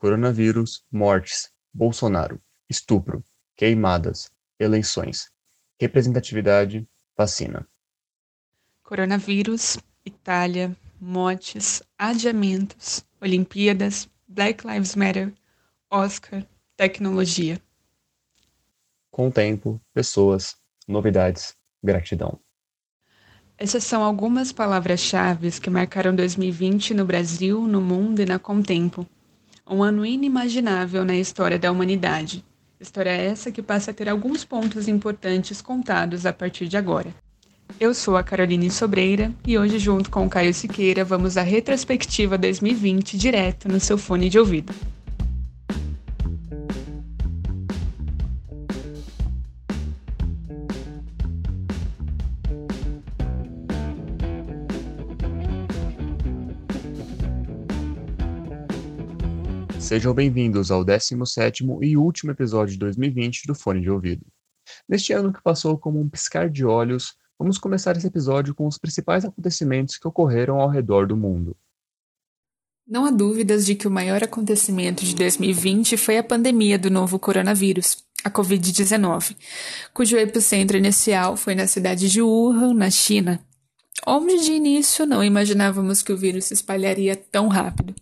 coronavírus, mortes, Bolsonaro, estupro, queimadas, eleições, representatividade, vacina. Coronavírus, Itália, mortes, adiamentos, Olimpíadas, Black Lives Matter, Oscar, tecnologia. Com o tempo, pessoas, novidades, gratidão. Essas são algumas palavras-chave que marcaram 2020 no Brasil, no mundo e na Contempo. Um ano inimaginável na história da humanidade. História essa que passa a ter alguns pontos importantes contados a partir de agora. Eu sou a Caroline Sobreira e hoje, junto com o Caio Siqueira, vamos à retrospectiva 2020 direto no seu fone de ouvido. Sejam bem-vindos ao 17º e último episódio de 2020 do Fone de Ouvido. Neste ano que passou como um piscar de olhos, vamos começar esse episódio com os principais acontecimentos que ocorreram ao redor do mundo. Não há dúvidas de que o maior acontecimento de 2020 foi a pandemia do novo coronavírus, a Covid-19, cujo epicentro inicial foi na cidade de Wuhan, na China, onde de início não imaginávamos que o vírus se espalharia tão rápido.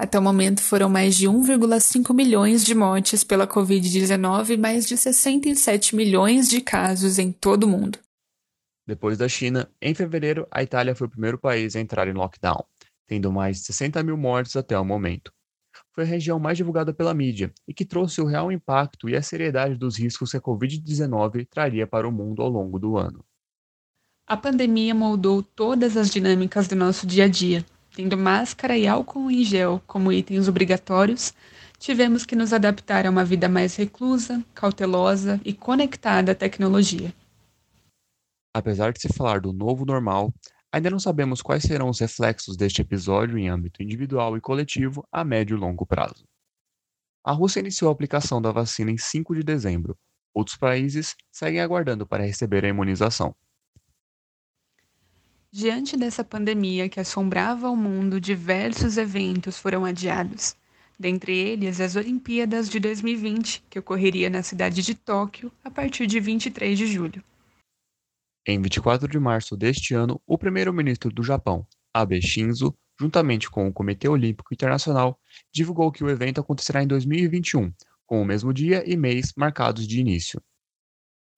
Até o momento foram mais de 1,5 milhões de mortes pela Covid-19 e mais de 67 milhões de casos em todo o mundo. Depois da China, em fevereiro, a Itália foi o primeiro país a entrar em lockdown, tendo mais de 60 mil mortes até o momento. Foi a região mais divulgada pela mídia e que trouxe o real impacto e a seriedade dos riscos que a Covid-19 traria para o mundo ao longo do ano. A pandemia moldou todas as dinâmicas do nosso dia a dia, tendo máscara e álcool em gel como itens obrigatórios, tivemos que nos adaptar a uma vida mais reclusa, cautelosa e conectada à tecnologia. Apesar de se falar do novo normal, ainda não sabemos quais serão os reflexos deste episódio em âmbito individual e coletivo a médio e longo prazo. A Rússia iniciou a aplicação da vacina em 5 de dezembro. Outros países seguem aguardando para receber a imunização. Diante dessa pandemia que assombrava o mundo, diversos eventos foram adiados. Dentre eles, as Olimpíadas de 2020, que ocorreria na cidade de Tóquio a partir de 23 de julho. Em 24 de março deste ano, o primeiro-ministro do Japão, Abe Shinzo, juntamente com o Comitê Olímpico Internacional, divulgou que o evento acontecerá em 2021, com o mesmo dia e mês marcados de início.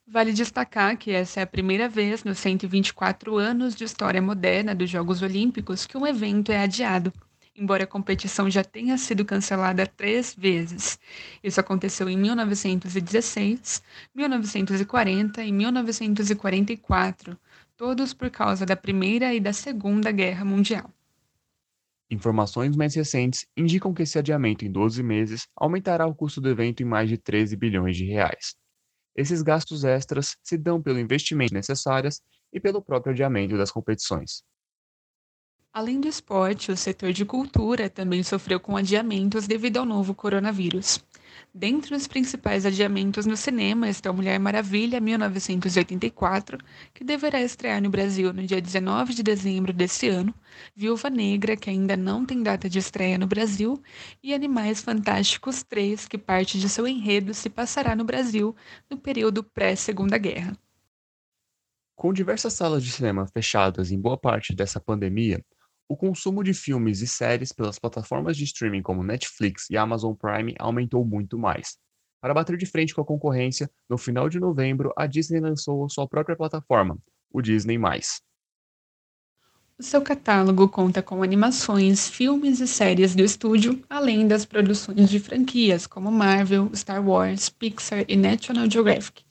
Vale destacar que essa é a primeira vez nos 124 anos de história moderna dos Jogos Olímpicos que um evento é adiado, embora a competição já tenha sido cancelada três vezes. Isso aconteceu em 1916, 1940 e 1944, todos por causa da Primeira e da Segunda Guerra Mundial. Informações mais recentes indicam que esse adiamento em 12 meses aumentará o custo do evento em mais de 13 bilhões de reais. Esses gastos extras se dão pelo investimento necessárias e pelo próprio adiamento das competições. Além do esporte, o setor de cultura também sofreu com adiamentos devido ao novo coronavírus. Dentre os principais adiamentos no cinema está Mulher Maravilha 1984, que deverá estrear no Brasil no dia 19 de dezembro desse ano, Viúva Negra, que ainda não tem data de estreia no Brasil, e Animais Fantásticos 3, que parte de seu enredo se passará no Brasil no período pré-Segunda Guerra. Com diversas salas de cinema fechadas em boa parte dessa pandemia, o consumo de filmes e séries pelas plataformas de streaming como Netflix e Amazon Prime aumentou muito mais. Para bater de frente com a concorrência, no final de novembro, a Disney lançou sua própria plataforma, o Disney+. O seu catálogo conta com animações, filmes e séries do estúdio, além das produções de franquias como Marvel, Star Wars, Pixar e National Geographic.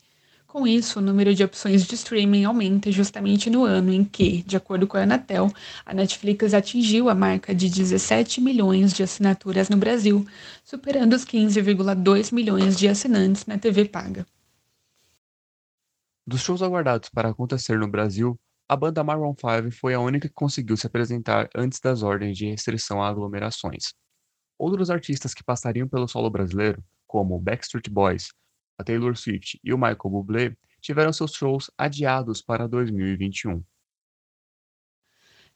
Com isso, o número de opções de streaming aumenta justamente no ano em que, de acordo com a Anatel, a Netflix atingiu a marca de 17 milhões de assinaturas no Brasil, superando os 15,2 milhões de assinantes na TV paga. Dos shows aguardados para acontecer no Brasil, a banda Maroon 5 foi a única que conseguiu se apresentar antes das ordens de restrição a aglomerações. Outros artistas que passariam pelo solo brasileiro, como Backstreet Boys, a Taylor Swift e o Michael Bublé tiveram seus shows adiados para 2021.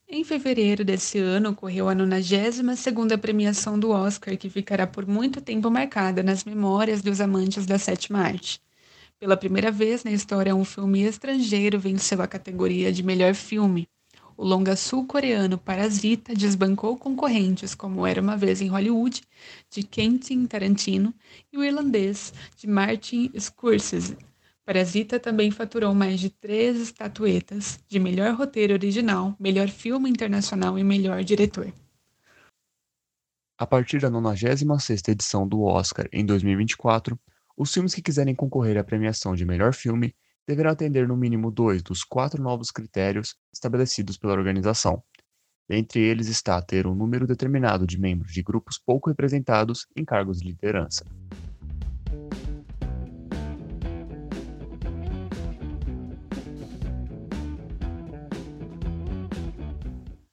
Em fevereiro desse ano, ocorreu a 92ª premiação do Oscar, que ficará por muito tempo marcada nas memórias dos amantes da sétima arte. Pela primeira vez na história, um filme estrangeiro venceu a categoria de melhor filme. O longa sul-coreano Parasita desbancou concorrentes como Era Uma Vez em Hollywood, de Quentin Tarantino, e o irlandês, de Martin Scorsese. Parasita também faturou mais de três estatuetas de melhor roteiro original, melhor filme internacional e melhor diretor. A partir da 96ª edição do Oscar em 2024, os filmes que quiserem concorrer à premiação de melhor filme deverão atender no mínimo dois dos quatro novos critérios estabelecidos pela organização. Entre eles está ter um número determinado de membros de grupos pouco representados em cargos de liderança.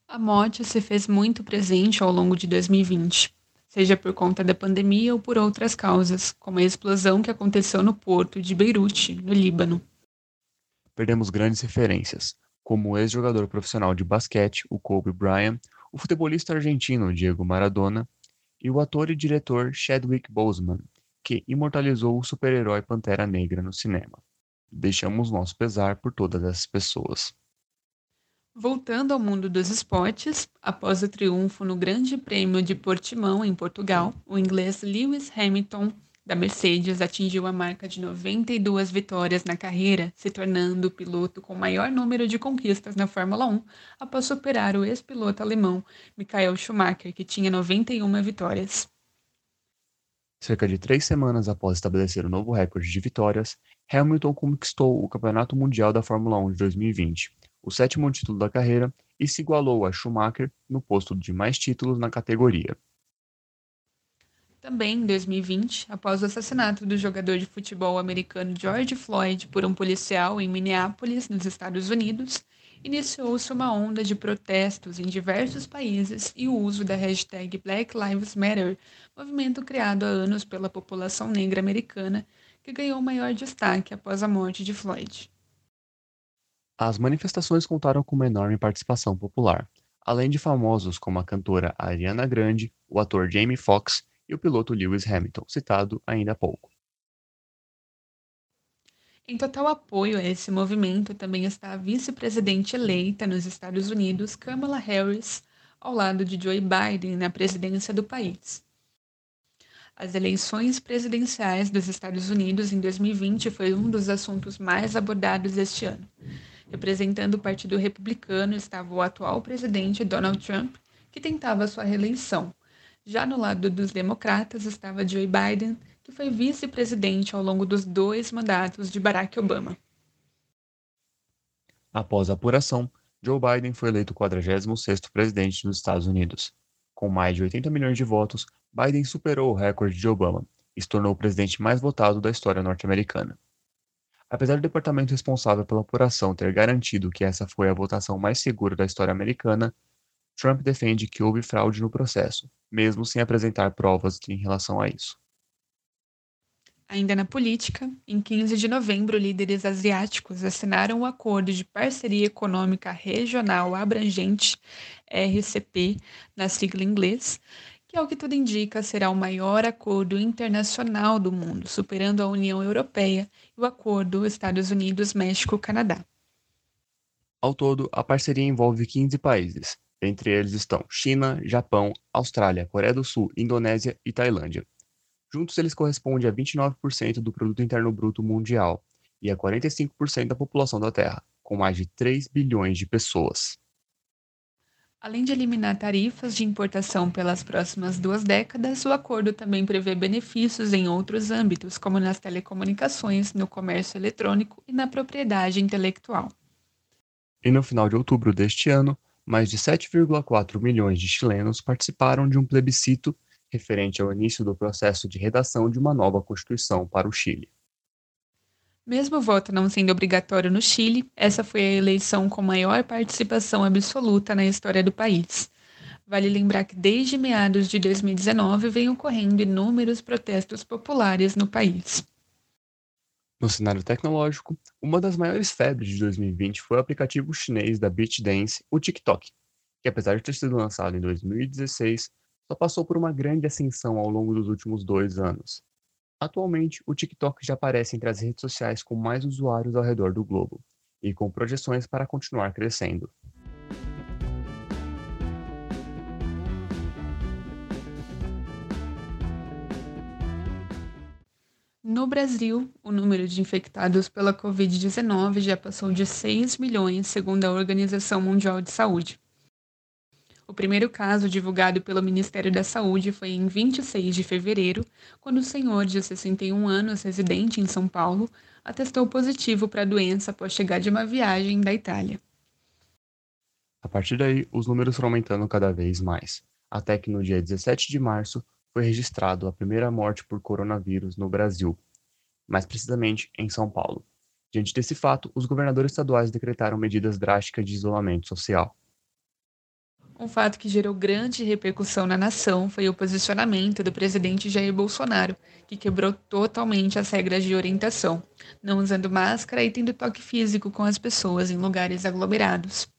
A morte se fez muito presente ao longo de 2020, seja por conta da pandemia ou por outras causas, como a explosão que aconteceu no porto de Beirute, no Líbano. Perdemos grandes referências, como o ex-jogador profissional de basquete, o Kobe Bryant, o futebolista argentino Diego Maradona e o ator e diretor Chadwick Boseman, que imortalizou o super-herói Pantera Negra no cinema. Deixamos nosso pesar por todas essas pessoas. Voltando ao mundo dos esportes, após o triunfo no Grande Prêmio de Portimão, em Portugal, o inglês Lewis Hamilton, da Mercedes, atingiu a marca de 92 vitórias na carreira, se tornando o piloto com maior número de conquistas na Fórmula 1, após superar o ex-piloto alemão Michael Schumacher, que tinha 91 vitórias. Cerca de três semanas após estabelecer o novo recorde de vitórias, Hamilton conquistou o Campeonato Mundial da Fórmula 1 de 2020 o sétimo título da carreira e se igualou a Schumacher no posto de mais títulos na categoria. Também em 2020, após o assassinato do jogador de futebol americano George Floyd por um policial em Minneapolis, nos Estados Unidos, iniciou-se uma onda de protestos em diversos países e o uso da hashtag Black Lives Matter, movimento criado há anos pela população negra americana, que ganhou maior destaque após a morte de Floyd. As manifestações contaram com uma enorme participação popular, além de famosos como a cantora Ariana Grande, o ator Jamie Foxx o piloto Lewis Hamilton, citado ainda há pouco. Em total apoio a esse movimento também está a vice-presidente eleita nos Estados Unidos, Kamala Harris, ao lado de Joe Biden na presidência do país. As eleições presidenciais dos Estados Unidos em 2020 foi um dos assuntos mais abordados este ano. Representando o Partido Republicano estava o atual presidente Donald Trump, que tentava sua reeleição. Já no lado dos democratas estava Joe Biden, que foi vice-presidente ao longo dos dois mandatos de Barack Obama. Após a apuração, Joe Biden foi eleito 46º presidente dos Estados Unidos. Com mais de 80 milhões de votos, Biden superou o recorde de Obama e se tornou o presidente mais votado da história norte-americana. Apesar do departamento responsável pela apuração ter garantido que essa foi a votação mais segura da história americana, Trump defende que houve fraude no processo, mesmo sem apresentar provas em relação a isso. Ainda na política, em 15 de novembro, líderes asiáticos assinaram o Acordo de Parceria Econômica Regional Abrangente, RCP, na sigla em inglês, que, ao que tudo indica, será o maior acordo internacional do mundo, superando a União Europeia e o Acordo Estados Unidos-México-Canadá. Ao todo, a parceria envolve 15 países. Entre eles estão China, Japão, Austrália, Coreia do Sul, Indonésia e Tailândia. Juntos, eles correspondem a 29% do produto interno bruto mundial e a 45% da população da Terra, com mais de 3 bilhões de pessoas. Além de eliminar tarifas de importação pelas próximas duas décadas, o acordo também prevê benefícios em outros âmbitos, como nas telecomunicações, no comércio eletrônico e na propriedade intelectual. E no final de outubro deste ano, mais de 7,4 milhões de chilenos participaram de um plebiscito referente ao início do processo de redação de uma nova Constituição para o Chile. Mesmo o voto não sendo obrigatório no Chile, essa foi a eleição com maior participação absoluta na história do país. Vale lembrar que desde meados de 2019 vem ocorrendo inúmeros protestos populares no país. No cenário tecnológico, uma das maiores febres de 2020 foi o aplicativo chinês da BitDance, o TikTok. que apesar de ter sido lançado em 2016, só passou por uma grande ascensão ao longo dos últimos dois anos. Atualmente, o TikTok já aparece entre as redes sociais com mais usuários ao redor do globo, e com projeções para continuar crescendo. No Brasil, o número de infectados pela Covid-19 já passou de 6 milhões, segundo a Organização Mundial de Saúde. O primeiro caso divulgado pelo Ministério da Saúde foi em 26 de fevereiro, quando o senhor de 61 anos, residente em São Paulo, atestou positivo para a doença após chegar de uma viagem da Itália. A partir daí, os números foram aumentando cada vez mais, até que no dia 17 de março foi registrado a primeira morte por coronavírus no Brasil, mais precisamente em São Paulo. Diante desse fato, os governadores estaduais decretaram medidas drásticas de isolamento social. Um fato que gerou grande repercussão na nação foi o posicionamento do presidente Jair Bolsonaro, que quebrou totalmente as regras de orientação, não usando máscara e tendo toque físico com as pessoas em lugares aglomerados.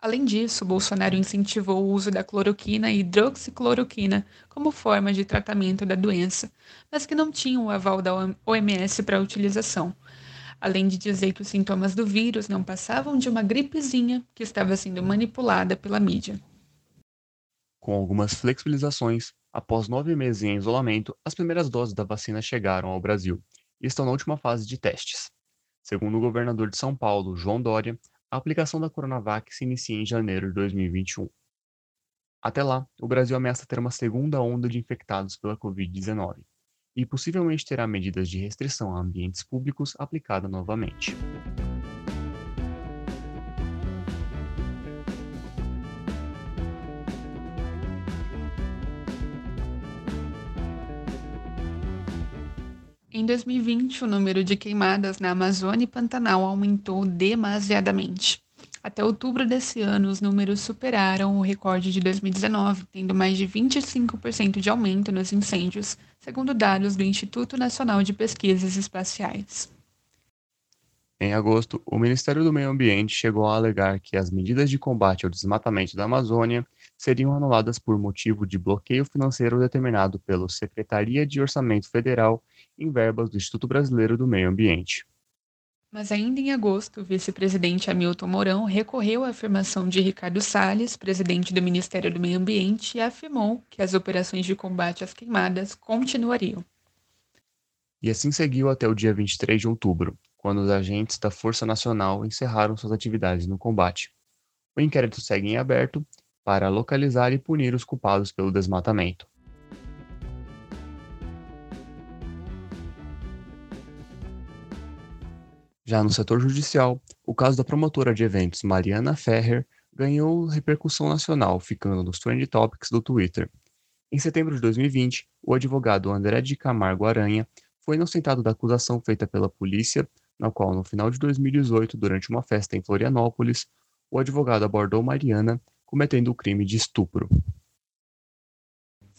Além disso, Bolsonaro incentivou o uso da cloroquina e hidroxicloroquina como forma de tratamento da doença, mas que não tinham o aval da OMS para utilização, além de dizer que os sintomas do vírus não passavam de uma gripezinha que estava sendo manipulada pela mídia. Com algumas flexibilizações, após nove meses em isolamento, as primeiras doses da vacina chegaram ao Brasil e estão na última fase de testes. Segundo o governador de São Paulo, João Dória, a aplicação da Coronavac se inicia em janeiro de 2021. Até lá, o Brasil ameaça ter uma segunda onda de infectados pela Covid-19 e possivelmente terá medidas de restrição a ambientes públicos aplicada novamente. Em 2020, o número de queimadas na Amazônia e Pantanal aumentou demasiadamente. Até outubro desse ano, os números superaram o recorde de 2019, tendo mais de 25% de aumento nos incêndios, segundo dados do Instituto Nacional de Pesquisas Espaciais. Em agosto, o Ministério do Meio Ambiente chegou a alegar que as medidas de combate ao desmatamento da Amazônia seriam anuladas por motivo de bloqueio financeiro determinado pela Secretaria de Orçamento Federal em verbas do Instituto Brasileiro do Meio Ambiente. Mas ainda em agosto, o vice-presidente Hamilton Mourão recorreu à afirmação de Ricardo Salles, presidente do Ministério do Meio Ambiente, e afirmou que as operações de combate às queimadas continuariam. E assim seguiu até o dia 23 de outubro, quando os agentes da Força Nacional encerraram suas atividades no combate. O inquérito segue em aberto para localizar e punir os culpados pelo desmatamento. Já no setor judicial, o caso da promotora de eventos Mariana Ferrer ganhou repercussão nacional, ficando nos trend topics do Twitter. Em setembro de 2020, o advogado André de Camargo Aranha foi inocentado da acusação feita pela polícia, na qual, no final de 2018, durante uma festa em Florianópolis, o advogado abordou Mariana cometendo o crime de estupro.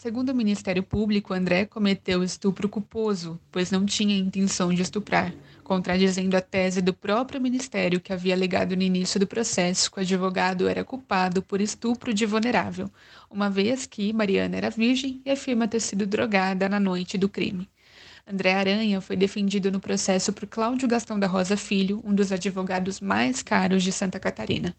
Segundo o Ministério Público, André cometeu estupro culposo, pois não tinha intenção de estuprar, contradizendo a tese do próprio Ministério que havia alegado no início do processo que o advogado era culpado por estupro de vulnerável, uma vez que Mariana era virgem e afirma ter sido drogada na noite do crime. André Aranha foi defendido no processo por Cláudio Gastão da Rosa Filho, um dos advogados mais caros de Santa Catarina.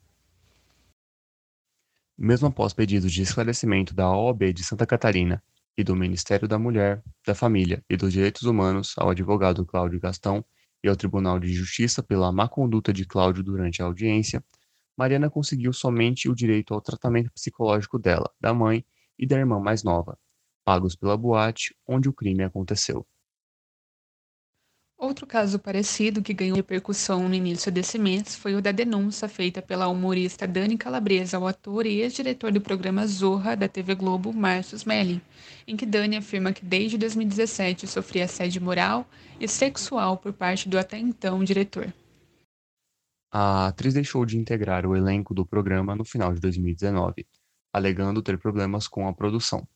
Mesmo após pedidos de esclarecimento da OAB de Santa Catarina e do Ministério da Mulher, da Família e dos Direitos Humanos ao advogado Cláudio Gastão e ao Tribunal de Justiça pela má conduta de Cláudio durante a audiência, Mariana conseguiu somente o direito ao tratamento psicológico dela, da mãe e da irmã mais nova, pagos pela boate onde o crime aconteceu. Outro caso parecido que ganhou repercussão no início desse mês foi o da denúncia feita pela humorista Dani Calabresa ao ator e ex-diretor do programa Zorra da TV Globo, Márcio Smelling, em que Dani afirma que desde 2017 sofria assédio moral e sexual por parte do até então diretor. A atriz deixou de integrar o elenco do programa no final de 2019, alegando ter problemas com a produção.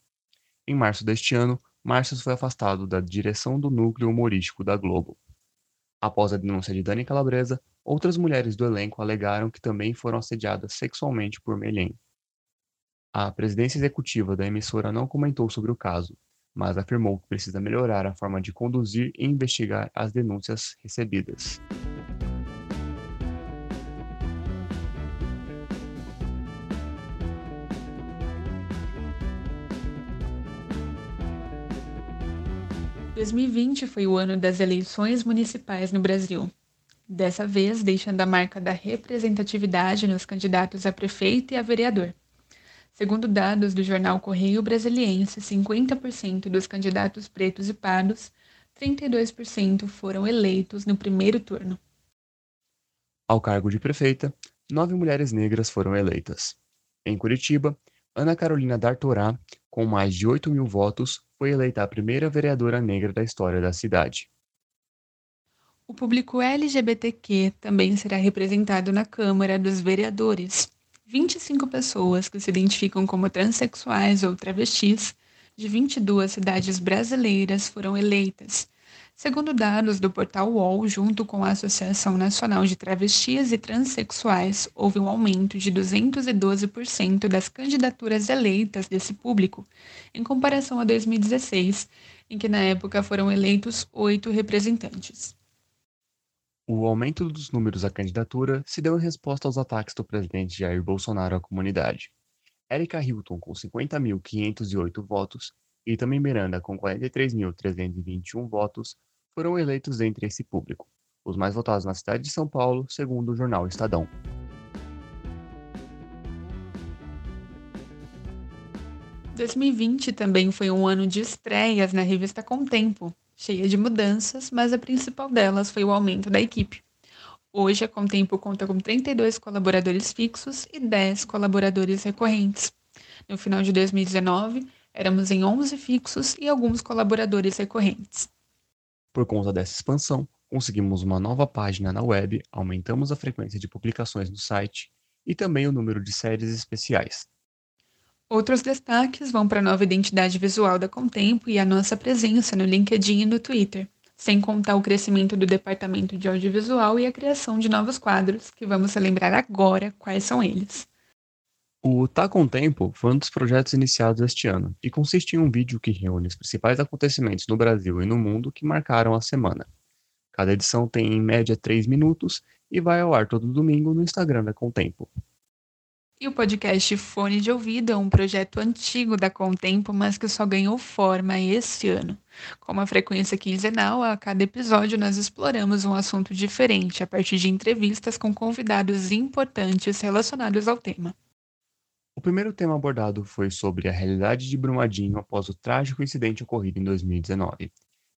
Em março deste ano, Márcio foi afastado da direção do núcleo humorístico da Globo. Após a denúncia de Dani Calabresa, outras mulheres do elenco alegaram que também foram assediadas sexualmente por Melhem. A presidência executiva da emissora não comentou sobre o caso, mas afirmou que precisa melhorar a forma de conduzir e investigar as denúncias recebidas. « 2020 foi o ano das eleições municipais no Brasil. Dessa vez, deixando a marca da representatividade nos candidatos a prefeito e a vereador. Segundo dados do jornal Correio Brasiliense, 50% dos candidatos pretos e pardos, 32% foram eleitos no primeiro turno. Ao cargo de prefeita, nove mulheres negras foram eleitas. Em Curitiba, Ana Carolina D'Artorá, com mais de 8 mil votos, foi eleita a primeira vereadora negra da história da cidade. O público LGBTQ também será representado na Câmara dos Vereadores, 25 pessoas que se identificam como transexuais ou travestis de 22 cidades brasileiras foram eleitas. Segundo dados do portal UOL, junto com a Associação Nacional de Travestis e Transsexuais, houve um aumento de 212% das candidaturas eleitas desse público, em comparação a 2016, em que na época foram eleitos oito representantes. O aumento dos números à candidatura se deu em resposta aos ataques do presidente Jair Bolsonaro à comunidade. Erika Hilton, com 50.508 votos, e também Miranda, com 43.321 votos, foram eleitos entre esse público, os mais votados na cidade de São Paulo, segundo o jornal Estadão. ...2020 também foi um ano de estreias na revista Com Tempo, cheia de mudanças, mas a principal delas foi o aumento da equipe. Hoje, a Contempo conta com 32 colaboradores fixos e 10 colaboradores recorrentes. No final de 2019, éramos em 11 fixos e alguns colaboradores recorrentes. Por conta dessa expansão, conseguimos uma nova página na web, aumentamos a frequência de publicações no site e também o número de séries especiais. Outros destaques vão para a nova identidade visual da Contempo e a nossa presença no LinkedIn e no Twitter, sem contar o crescimento do departamento de audiovisual e a criação de novos quadros, que vamos relembrar agora quais são eles. O Tá Com Tempo foi um dos projetos iniciados este ano e consiste em um vídeo que reúne os principais acontecimentos no Brasil e no mundo que marcaram a semana. Cada edição tem em média 3 minutos e vai ao ar todo domingo no Instagram da Contempo. E o podcast Fone de Ouvido é um projeto antigo da Contempo, mas que só ganhou forma esse ano. Com uma frequência quinzenal, a cada episódio nós exploramos um assunto diferente a partir de entrevistas com convidados importantes relacionados ao tema. O primeiro tema abordado foi sobre a realidade de Brumadinho após o trágico incidente ocorrido em 2019.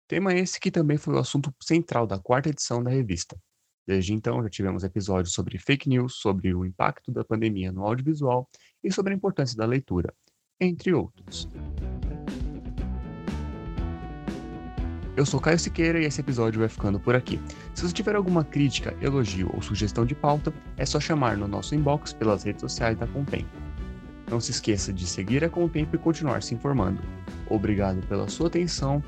Tema esse que também foi o assunto central da quarta edição da revista. Desde então, já tivemos episódios sobre fake news, sobre o impacto da pandemia no audiovisual e sobre a importância da leitura, entre outros. Eu sou Caio Siqueira e esse episódio vai ficando por aqui. Se você tiver alguma crítica, elogio ou sugestão de pauta, é só chamar no nosso inbox pelas redes sociais da Contempo. Não se esqueça de seguir a Contempo e continuar se informando. Obrigado pela sua atenção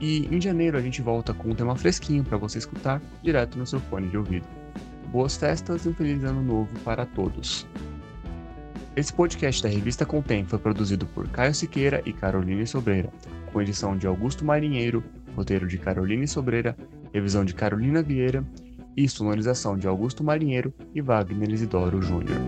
e em janeiro a gente volta com um tema fresquinho para você escutar direto no seu fone de ouvido. Boas festas e um feliz ano novo para todos. Esse podcast da revista Contem foi produzido por Caio Siqueira e Caroline Sobreira, com edição de Augusto Marinheiro, roteiro de Caroline Sobreira, revisão de Carolina Vieira e sonorização de Augusto Marinheiro e Wagner Isidoro Júnior.